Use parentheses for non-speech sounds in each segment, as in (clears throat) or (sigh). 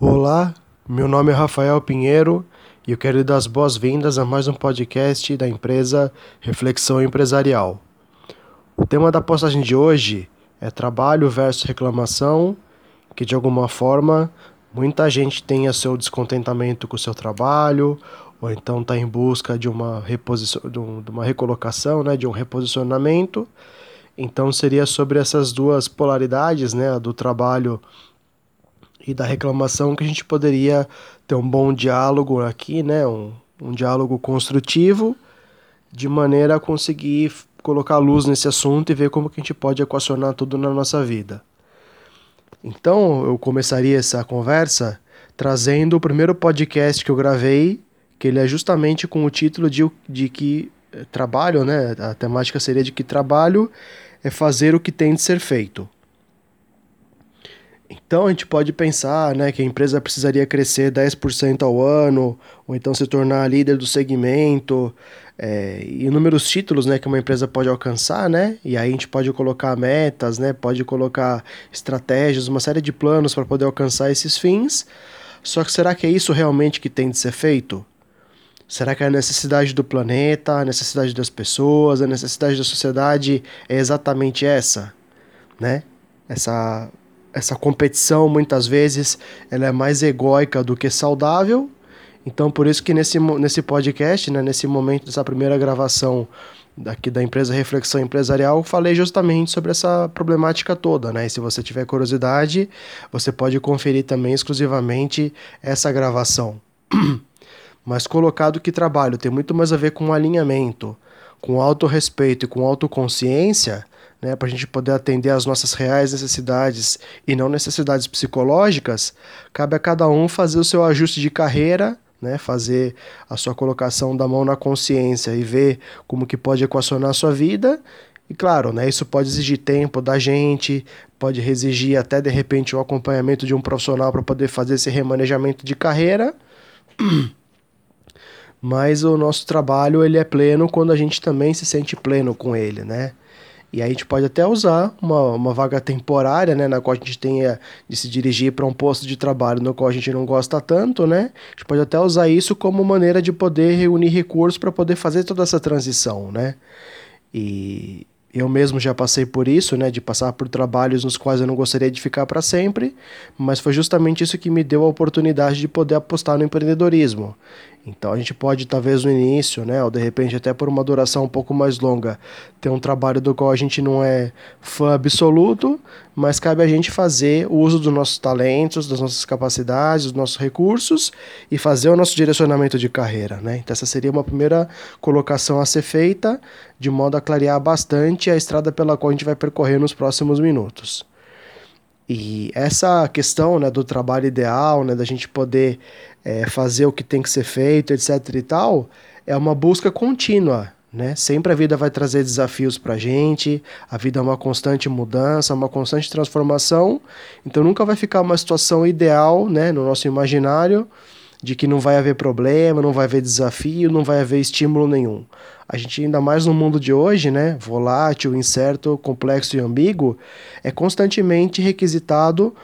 Olá, meu nome é Rafael Pinheiro e eu quero dar as boas-vindas a mais um podcast da empresa Reflexão Empresarial. O tema da postagem de hoje é trabalho versus reclamação, que de alguma forma muita gente tenha seu descontentamento com o seu trabalho, ou então está em busca de uma, reposição, de uma recolocação, né, de um reposicionamento. Então seria sobre essas duas polaridades, né, do trabalho e da reclamação que a gente poderia ter um bom diálogo aqui, né? Um, um diálogo construtivo, de maneira a conseguir colocar luz nesse assunto e ver como que a gente pode equacionar tudo na nossa vida. Então, eu começaria essa conversa trazendo o primeiro podcast que eu gravei, que ele é justamente com o título de, de que eh, trabalho, né? A temática seria de que trabalho é fazer o que tem de ser feito. Então a gente pode pensar né, que a empresa precisaria crescer 10% ao ano, ou então se tornar líder do segmento, é, inúmeros títulos né, que uma empresa pode alcançar, né? E aí a gente pode colocar metas, né, pode colocar estratégias, uma série de planos para poder alcançar esses fins. Só que será que é isso realmente que tem de ser feito? Será que a necessidade do planeta, a necessidade das pessoas, a necessidade da sociedade é exatamente essa? Né? Essa essa competição muitas vezes ela é mais egóica do que saudável. Então por isso que nesse, nesse podcast, né, nesse momento dessa primeira gravação daqui da empresa Reflexão Empresarial, falei justamente sobre essa problemática toda, né? E se você tiver curiosidade, você pode conferir também exclusivamente essa gravação. (clears throat) Mas colocado que trabalho tem muito mais a ver com alinhamento, com autorrespeito e com autoconsciência, né, para a gente poder atender às nossas reais necessidades e não necessidades psicológicas, cabe a cada um fazer o seu ajuste de carreira, né, fazer a sua colocação da mão na consciência e ver como que pode equacionar a sua vida. E claro, né, isso pode exigir tempo da gente, pode exigir até de repente o acompanhamento de um profissional para poder fazer esse remanejamento de carreira. (clears throat) Mas o nosso trabalho ele é pleno quando a gente também se sente pleno com ele, né? E aí a gente pode até usar uma, uma vaga temporária, né, na qual a gente tenha de se dirigir para um posto de trabalho no qual a gente não gosta tanto, né? A gente pode até usar isso como maneira de poder reunir recursos para poder fazer toda essa transição, né? E eu mesmo já passei por isso, né, de passar por trabalhos nos quais eu não gostaria de ficar para sempre, mas foi justamente isso que me deu a oportunidade de poder apostar no empreendedorismo. Então a gente pode, talvez no início, né, ou de repente até por uma duração um pouco mais longa, ter um trabalho do qual a gente não é fã absoluto, mas cabe a gente fazer o uso dos nossos talentos, das nossas capacidades, dos nossos recursos e fazer o nosso direcionamento de carreira. Né? Então essa seria uma primeira colocação a ser feita, de modo a clarear bastante a estrada pela qual a gente vai percorrer nos próximos minutos. E essa questão né, do trabalho ideal, né, da gente poder é, fazer o que tem que ser feito, etc e tal, é uma busca contínua. Né? Sempre a vida vai trazer desafios para a gente, a vida é uma constante mudança, uma constante transformação, então nunca vai ficar uma situação ideal né, no nosso imaginário de que não vai haver problema, não vai haver desafio, não vai haver estímulo nenhum. A gente, ainda mais no mundo de hoje, né, volátil, incerto, complexo e ambíguo, é constantemente requisitado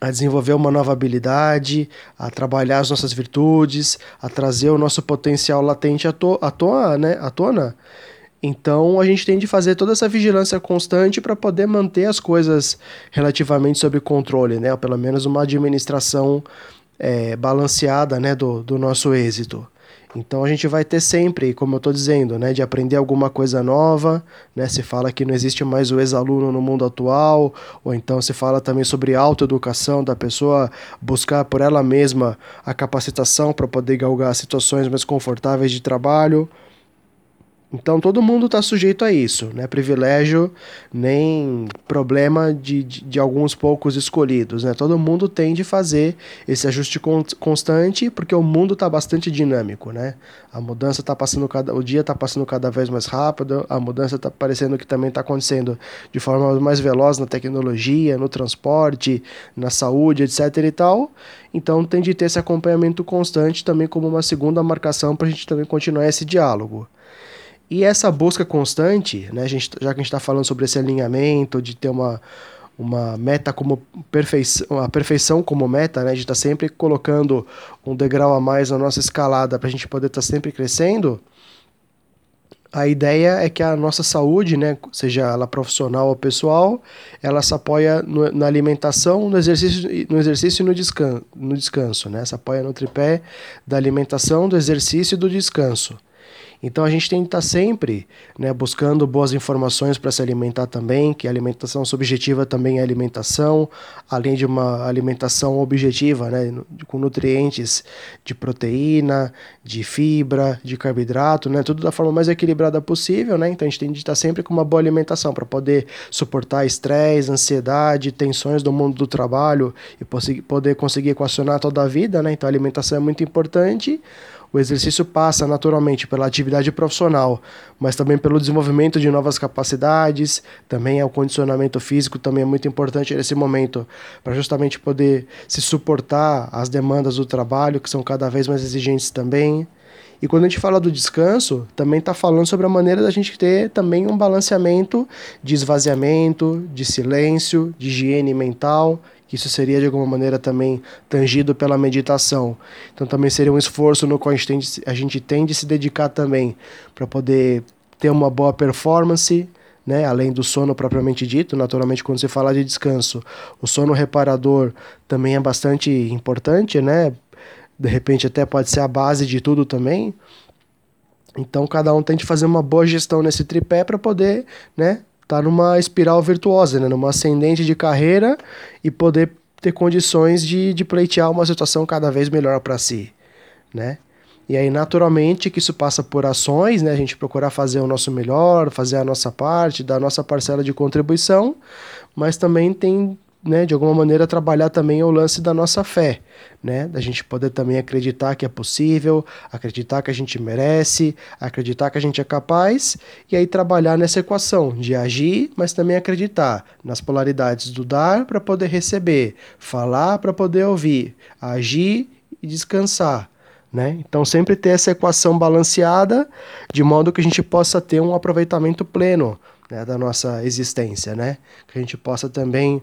a desenvolver uma nova habilidade, a trabalhar as nossas virtudes, a trazer o nosso potencial latente à, to à, tona, né, à tona. Então a gente tem de fazer toda essa vigilância constante para poder manter as coisas relativamente sob controle, né? Ou pelo menos uma administração é, balanceada né, do, do nosso êxito. Então a gente vai ter sempre, como eu estou dizendo, né, de aprender alguma coisa nova. Né, se fala que não existe mais o ex-aluno no mundo atual, ou então se fala também sobre autoeducação da pessoa buscar por ela mesma a capacitação para poder galgar situações mais confortáveis de trabalho. Então todo mundo está sujeito a isso, né? Privilégio nem problema de, de, de, alguns poucos escolhidos, né? Todo mundo tem de fazer esse ajuste constante porque o mundo está bastante dinâmico, né? A mudança está passando cada, o dia está passando cada vez mais rápido, a mudança está parecendo que também está acontecendo de forma mais veloz na tecnologia, no transporte, na saúde, etc. e tal. Então tem de ter esse acompanhamento constante também como uma segunda marcação para a gente também continuar esse diálogo. E essa busca constante, né, gente, já que a gente está falando sobre esse alinhamento, de ter uma, uma meta como perfeição, a perfeição como meta, né? A gente está sempre colocando um degrau a mais na nossa escalada para a gente poder estar tá sempre crescendo. A ideia é que a nossa saúde, né, seja ela profissional ou pessoal, ela se apoia no, na alimentação, no exercício, no exercício e no descanso, no descanso, né? Se apoia no tripé da alimentação, do exercício e do descanso. Então a gente tem que estar sempre né, buscando boas informações para se alimentar também, que a alimentação subjetiva também é alimentação, além de uma alimentação objetiva, né, com nutrientes de proteína, de fibra, de carboidrato, né, tudo da forma mais equilibrada possível. Né? Então a gente tem que estar sempre com uma boa alimentação para poder suportar estresse, ansiedade, tensões do mundo do trabalho e poder conseguir equacionar toda a vida. Né? Então a alimentação é muito importante. O exercício passa naturalmente pela atividade profissional, mas também pelo desenvolvimento de novas capacidades, também é o condicionamento físico também é muito importante nesse momento, para justamente poder se suportar às demandas do trabalho, que são cada vez mais exigentes também. E quando a gente fala do descanso, também está falando sobre a maneira da gente ter também um balanceamento de esvaziamento, de silêncio, de higiene mental que isso seria de alguma maneira também tangido pela meditação. Então também seria um esforço no qual a gente tem de, a gente tem de se dedicar também para poder ter uma boa performance, né, além do sono propriamente dito, naturalmente quando você fala de descanso, o sono reparador também é bastante importante, né? De repente até pode ser a base de tudo também. Então cada um tem de fazer uma boa gestão nesse tripé para poder, né, tá numa espiral virtuosa, né? numa ascendente de carreira e poder ter condições de, de pleitear uma situação cada vez melhor para si, né? E aí, naturalmente, que isso passa por ações, né? A gente procurar fazer o nosso melhor, fazer a nossa parte, dar a nossa parcela de contribuição, mas também tem né, de alguma maneira trabalhar também o lance da nossa fé, né, da gente poder também acreditar que é possível, acreditar que a gente merece, acreditar que a gente é capaz e aí trabalhar nessa equação de agir, mas também acreditar nas polaridades do dar para poder receber, falar para poder ouvir, agir e descansar. Né? Então, sempre ter essa equação balanceada de modo que a gente possa ter um aproveitamento pleno né, da nossa existência, né? que a gente possa também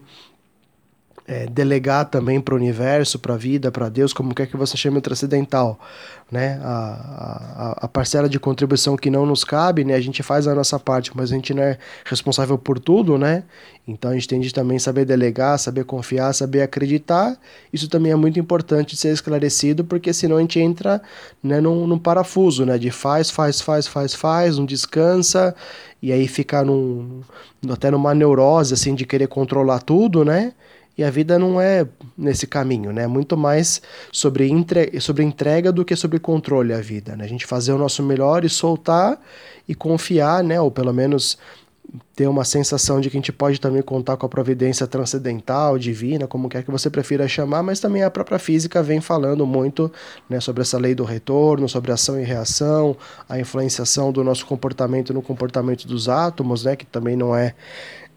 é, delegar também para o universo, para a vida, para Deus, como quer que você chame o transcendental, né? A, a, a, parcela de contribuição que não nos cabe, né? A gente faz a nossa parte, mas a gente não é responsável por tudo, né? Então a gente tem de também saber delegar, saber confiar, saber acreditar. Isso também é muito importante ser esclarecido, porque senão a gente entra né, num, num parafuso, né? De faz, faz, faz, faz, faz, não descansa, e aí fica num, até numa neurose, assim, de querer controlar tudo, né? E a vida não é nesse caminho, né? Muito mais sobre, entre... sobre entrega do que sobre controle a vida, né? A gente fazer o nosso melhor e soltar e confiar, né? Ou pelo menos ter uma sensação de que a gente pode também contar com a providência transcendental, divina, como quer que você prefira chamar, mas também a própria física vem falando muito né, sobre essa lei do retorno, sobre ação e reação, a influenciação do nosso comportamento no comportamento dos átomos, né, que também não é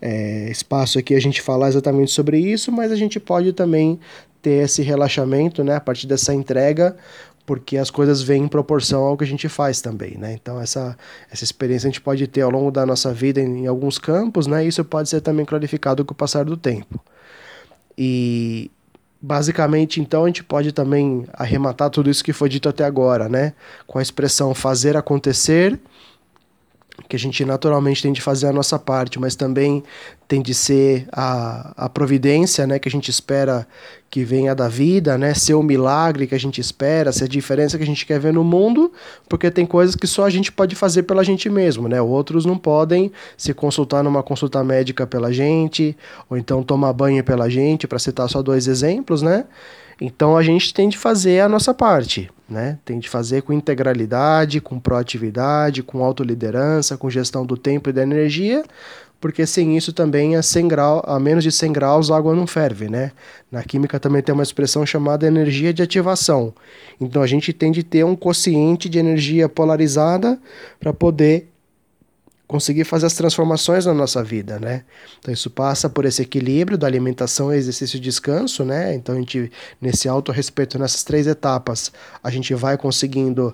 é, espaço aqui a gente falar exatamente sobre isso, mas a gente pode também ter esse relaxamento, né, a partir dessa entrega, porque as coisas vêm em proporção ao que a gente faz também, né? Então essa, essa experiência a gente pode ter ao longo da nossa vida em, em alguns campos, né? Isso pode ser também clarificado com o passar do tempo. E basicamente, então, a gente pode também arrematar tudo isso que foi dito até agora, né? Com a expressão fazer acontecer que a gente naturalmente tem de fazer a nossa parte, mas também tem de ser a, a providência, né, que a gente espera que venha da vida, né, ser o milagre que a gente espera, ser a diferença que a gente quer ver no mundo, porque tem coisas que só a gente pode fazer pela gente mesmo, né, outros não podem se consultar numa consulta médica pela gente, ou então tomar banho pela gente, para citar só dois exemplos, né, então a gente tem de fazer a nossa parte, né? Tem de fazer com integralidade, com proatividade, com autoliderança, com gestão do tempo e da energia, porque sem isso também a 100 graus, a menos de 100 graus a água não ferve, né? Na química também tem uma expressão chamada energia de ativação. Então a gente tem de ter um quociente de energia polarizada para poder conseguir fazer as transformações na nossa vida, né? Então isso passa por esse equilíbrio da alimentação, exercício e descanso, né? Então a gente nesse auto respeito nessas três etapas, a gente vai conseguindo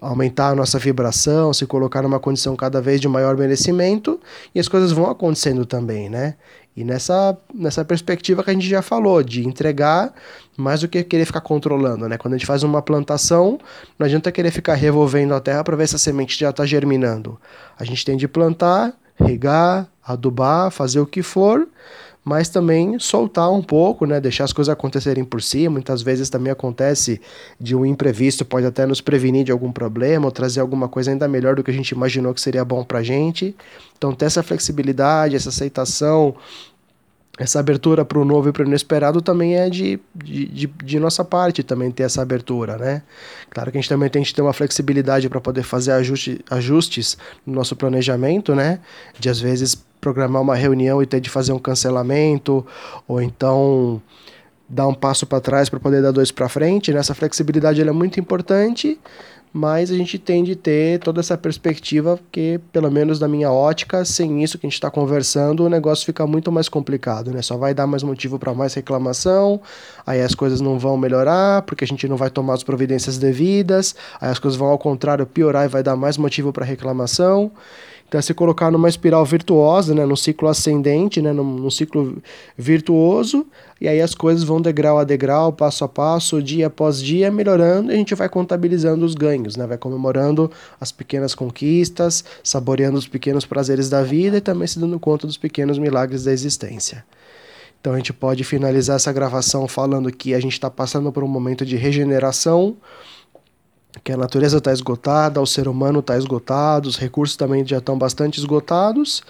aumentar a nossa vibração, se colocar numa condição cada vez de maior merecimento e as coisas vão acontecendo também, né? E nessa, nessa perspectiva que a gente já falou, de entregar mais do que querer ficar controlando, né? Quando a gente faz uma plantação, não adianta querer ficar revolvendo a terra para ver se a semente já está germinando. A gente tem de plantar, regar, adubar, fazer o que for, mas também soltar um pouco, né? Deixar as coisas acontecerem por si. Muitas vezes também acontece de um imprevisto, pode até nos prevenir de algum problema ou trazer alguma coisa ainda melhor do que a gente imaginou que seria bom para gente. Então, ter essa flexibilidade, essa aceitação, essa abertura para o novo e para o inesperado também é de, de, de, de, nossa parte também ter essa abertura, né? Claro que a gente também tem que ter uma flexibilidade para poder fazer ajuste, ajustes no nosso planejamento, né? De às vezes programar uma reunião e ter de fazer um cancelamento, ou então dar um passo para trás para poder dar dois para frente. Né? flexibilidade é muito importante, mas a gente tem de ter toda essa perspectiva que, pelo menos na minha ótica, sem isso que a gente está conversando, o negócio fica muito mais complicado, né? Só vai dar mais motivo para mais reclamação, aí as coisas não vão melhorar, porque a gente não vai tomar as providências devidas, aí as coisas vão ao contrário piorar e vai dar mais motivo para reclamação. Então, é se colocar numa espiral virtuosa, né, num ciclo ascendente, né, num, num, ciclo virtuoso, e aí as coisas vão degrau a degrau, passo a passo, dia após dia, melhorando, e a gente vai contabilizando os ganhos, né, vai comemorando as pequenas conquistas, saboreando os pequenos prazeres da vida e também se dando conta dos pequenos milagres da existência. Então a gente pode finalizar essa gravação falando que a gente está passando por um momento de regeneração, que a natureza está esgotada, o ser humano está esgotado, os recursos também já estão bastante esgotados.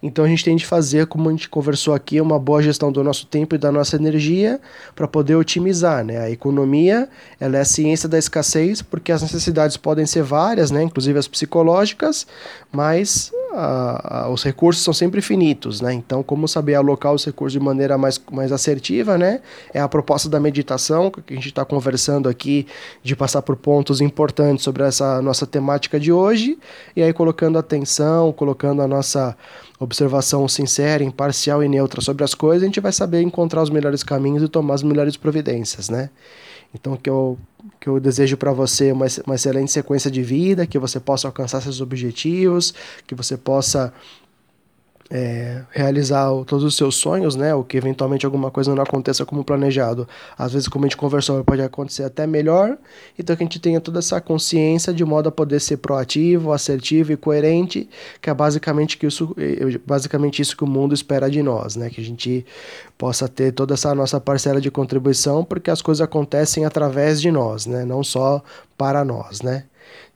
Então a gente tem de fazer, como a gente conversou aqui, uma boa gestão do nosso tempo e da nossa energia para poder otimizar. Né? A economia ela é a ciência da escassez, porque as necessidades podem ser várias, né? inclusive as psicológicas, mas a, a, os recursos são sempre finitos, né? Então, como saber alocar os recursos de maneira mais, mais assertiva, né? É a proposta da meditação, que a gente está conversando aqui, de passar por pontos importantes sobre essa nossa temática de hoje, e aí colocando atenção, colocando a nossa observação sincera, imparcial e neutra sobre as coisas, a gente vai saber encontrar os melhores caminhos e tomar as melhores providências, né? Então, que eu, que eu desejo para você uma, uma excelente sequência de vida, que você possa alcançar seus objetivos, que você possa é, realizar todos os seus sonhos, né? O que eventualmente alguma coisa não aconteça como planejado. Às vezes, como a gente conversou, pode acontecer até melhor. Então, que a gente tenha toda essa consciência de modo a poder ser proativo, assertivo e coerente, que é basicamente, que isso, basicamente isso que o mundo espera de nós, né? Que a gente possa ter toda essa nossa parcela de contribuição, porque as coisas acontecem através de nós, né? Não só para nós, né?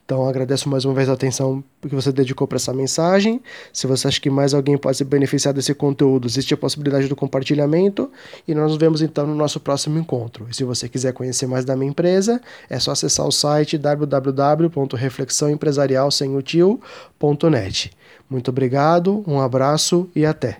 Então agradeço mais uma vez a atenção que você dedicou para essa mensagem. Se você acha que mais alguém pode se beneficiar desse conteúdo, existe a possibilidade do compartilhamento e nós nos vemos então no nosso próximo encontro. E se você quiser conhecer mais da minha empresa, é só acessar o site www.reflexãoempresarialsemutil.net. Muito obrigado, um abraço e até.